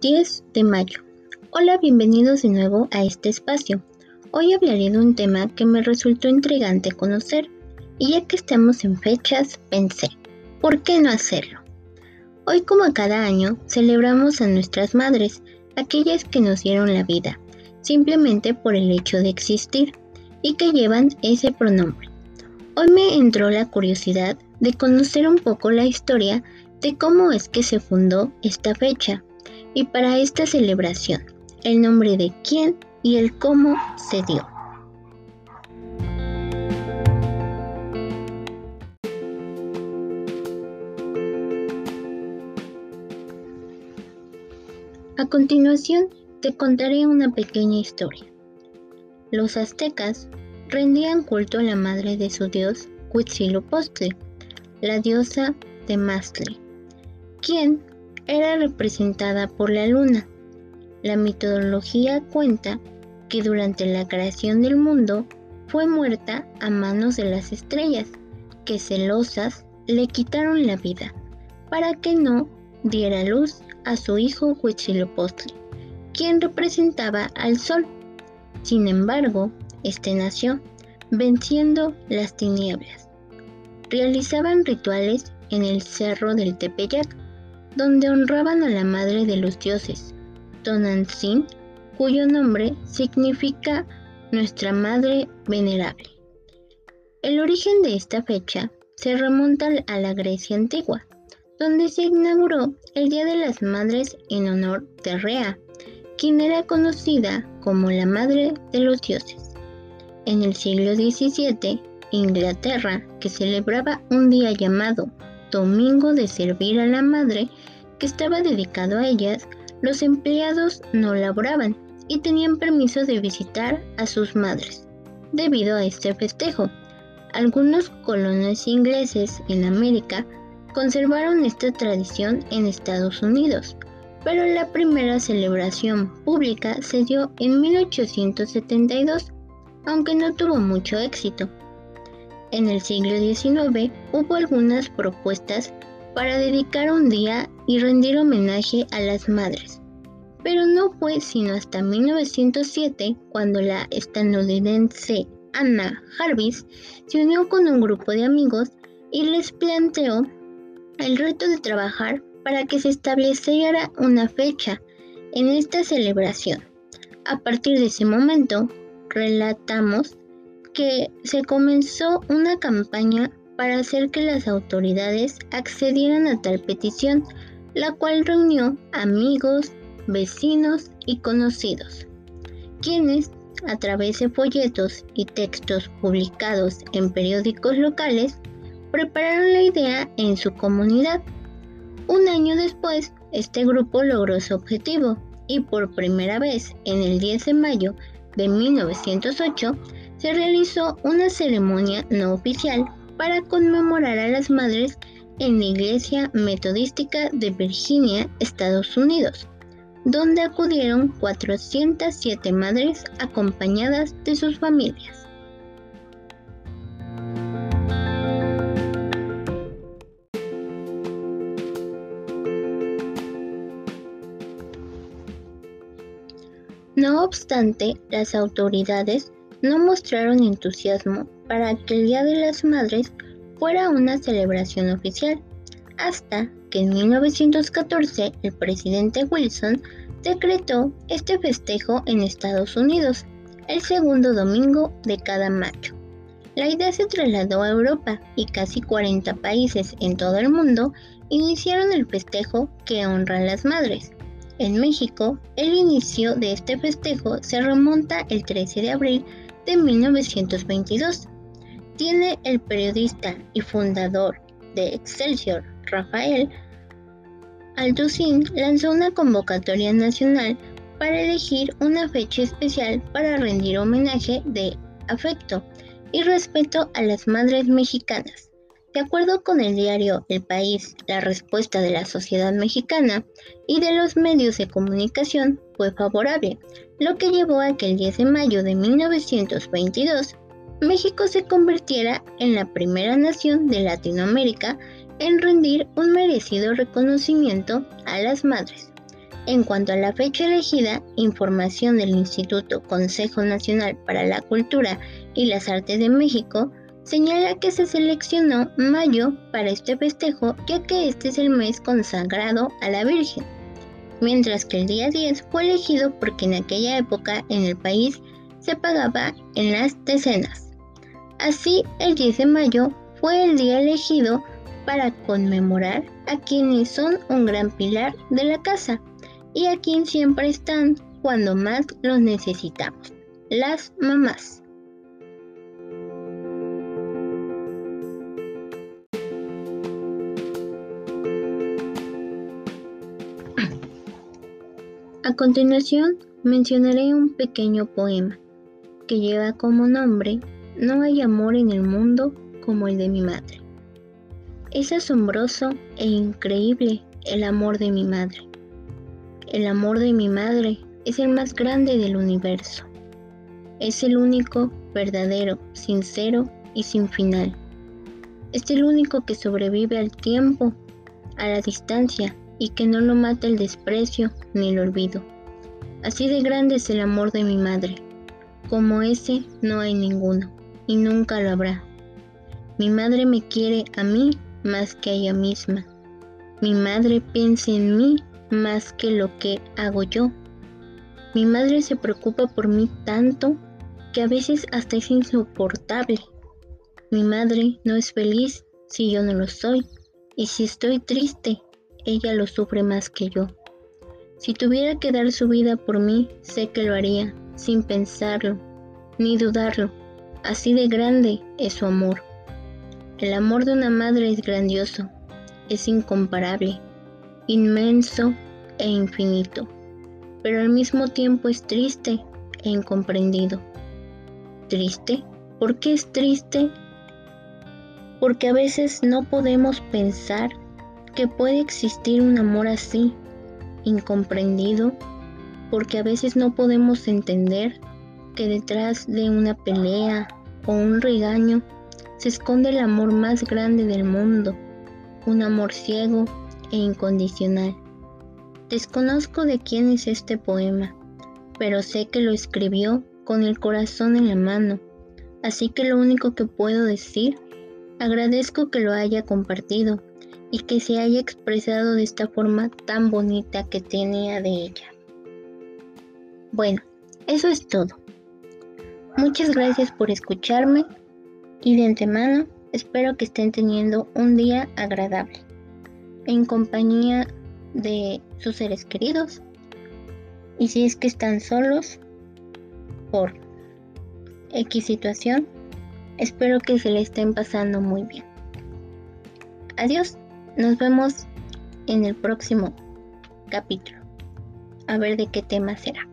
10 de mayo. Hola, bienvenidos de nuevo a este espacio. Hoy hablaré de un tema que me resultó intrigante conocer y ya que estamos en fechas, pensé, ¿por qué no hacerlo? Hoy como cada año celebramos a nuestras madres, aquellas que nos dieron la vida, simplemente por el hecho de existir y que llevan ese pronombre. Hoy me entró la curiosidad de conocer un poco la historia de cómo es que se fundó esta fecha y para esta celebración, el nombre de quién y el cómo se dio. A continuación, te contaré una pequeña historia. Los aztecas rendían culto a la madre de su dios Huitzilopochtli, la diosa de Mastli, quien era representada por la luna. La mitología cuenta que durante la creación del mundo fue muerta a manos de las estrellas, que celosas le quitaron la vida, para que no diera luz a su hijo Huitzilopochtli, quien representaba al sol. Sin embargo, este nació, venciendo las tinieblas. Realizaban rituales en el cerro del Tepeyac, donde honraban a la madre de los dioses, Tonantzin, cuyo nombre significa Nuestra Madre Venerable. El origen de esta fecha se remonta a la Grecia antigua, donde se inauguró el Día de las Madres en honor de Rea, quien era conocida como la Madre de los Dioses. En el siglo XVII, Inglaterra, que celebraba un día llamado Domingo de Servir a la Madre, que estaba dedicado a ellas, los empleados no laboraban y tenían permiso de visitar a sus madres. Debido a este festejo, algunos colonos ingleses en América conservaron esta tradición en Estados Unidos, pero la primera celebración pública se dio en 1872, aunque no tuvo mucho éxito. En el siglo XIX hubo algunas propuestas para dedicar un día y rendir homenaje a las madres. Pero no fue sino hasta 1907 cuando la estadounidense Anna Jarvis se unió con un grupo de amigos y les planteó el reto de trabajar para que se estableciera una fecha en esta celebración. A partir de ese momento, relatamos que se comenzó una campaña para hacer que las autoridades accedieran a tal petición, la cual reunió amigos, vecinos y conocidos, quienes, a través de folletos y textos publicados en periódicos locales, prepararon la idea en su comunidad. Un año después, este grupo logró su objetivo y por primera vez en el 10 de mayo de 1908 se realizó una ceremonia no oficial para conmemorar a las madres en la Iglesia Metodística de Virginia, Estados Unidos, donde acudieron 407 madres acompañadas de sus familias. No obstante, las autoridades no mostraron entusiasmo para que el Día de las Madres fuera una celebración oficial, hasta que en 1914 el presidente Wilson decretó este festejo en Estados Unidos, el segundo domingo de cada mayo. La idea se trasladó a Europa y casi 40 países en todo el mundo iniciaron el festejo que honra a las madres. En México, el inicio de este festejo se remonta el 13 de abril de 1922 tiene el periodista y fundador de Excelsior, Rafael Alducín, lanzó una convocatoria nacional para elegir una fecha especial para rendir homenaje de afecto y respeto a las madres mexicanas. De acuerdo con el diario El País, la respuesta de la sociedad mexicana y de los medios de comunicación fue favorable, lo que llevó a que el 10 de mayo de 1922 México se convirtiera en la primera nación de Latinoamérica en rendir un merecido reconocimiento a las madres. En cuanto a la fecha elegida, información del Instituto Consejo Nacional para la Cultura y las Artes de México señala que se seleccionó mayo para este festejo ya que este es el mes consagrado a la Virgen, mientras que el día 10 fue elegido porque en aquella época en el país se pagaba en las decenas. Así, el 10 de mayo fue el día elegido para conmemorar a quienes son un gran pilar de la casa y a quien siempre están cuando más los necesitamos, las mamás. A continuación mencionaré un pequeño poema que lleva como nombre No hay amor en el mundo como el de mi madre. Es asombroso e increíble el amor de mi madre. El amor de mi madre es el más grande del universo. Es el único, verdadero, sincero y sin final. Es el único que sobrevive al tiempo, a la distancia y que no lo mata el desprecio ni el olvido. Así de grande es el amor de mi madre. Como ese no hay ninguno, y nunca lo habrá. Mi madre me quiere a mí más que a ella misma. Mi madre piensa en mí más que lo que hago yo. Mi madre se preocupa por mí tanto que a veces hasta es insoportable. Mi madre no es feliz si yo no lo soy, y si estoy triste, ella lo sufre más que yo. Si tuviera que dar su vida por mí, sé que lo haría, sin pensarlo, ni dudarlo. Así de grande es su amor. El amor de una madre es grandioso, es incomparable, inmenso e infinito, pero al mismo tiempo es triste e incomprendido. ¿Triste? ¿Por qué es triste? Porque a veces no podemos pensar que puede existir un amor así, incomprendido, porque a veces no podemos entender que detrás de una pelea o un regaño se esconde el amor más grande del mundo, un amor ciego e incondicional. Desconozco de quién es este poema, pero sé que lo escribió con el corazón en la mano, así que lo único que puedo decir, agradezco que lo haya compartido y que se haya expresado de esta forma tan bonita que tenía de ella. Bueno, eso es todo. Muchas gracias por escucharme y de antemano espero que estén teniendo un día agradable en compañía de sus seres queridos y si es que están solos por X situación, espero que se le estén pasando muy bien. Adiós. Nos vemos en el próximo capítulo. A ver de qué tema será.